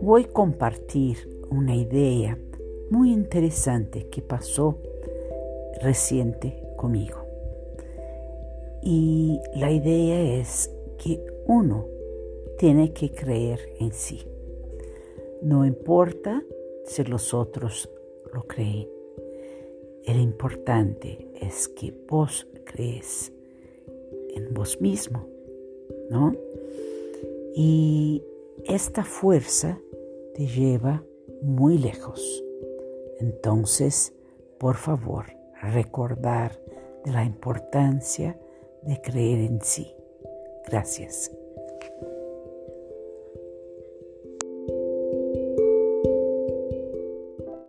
Voy a compartir una idea muy interesante que pasó reciente conmigo. Y la idea es que uno tiene que creer en sí. No importa si los otros lo creen. El importante es que vos crees vos mismo, ¿no? Y esta fuerza te lleva muy lejos. Entonces, por favor, recordar de la importancia de creer en sí. Gracias.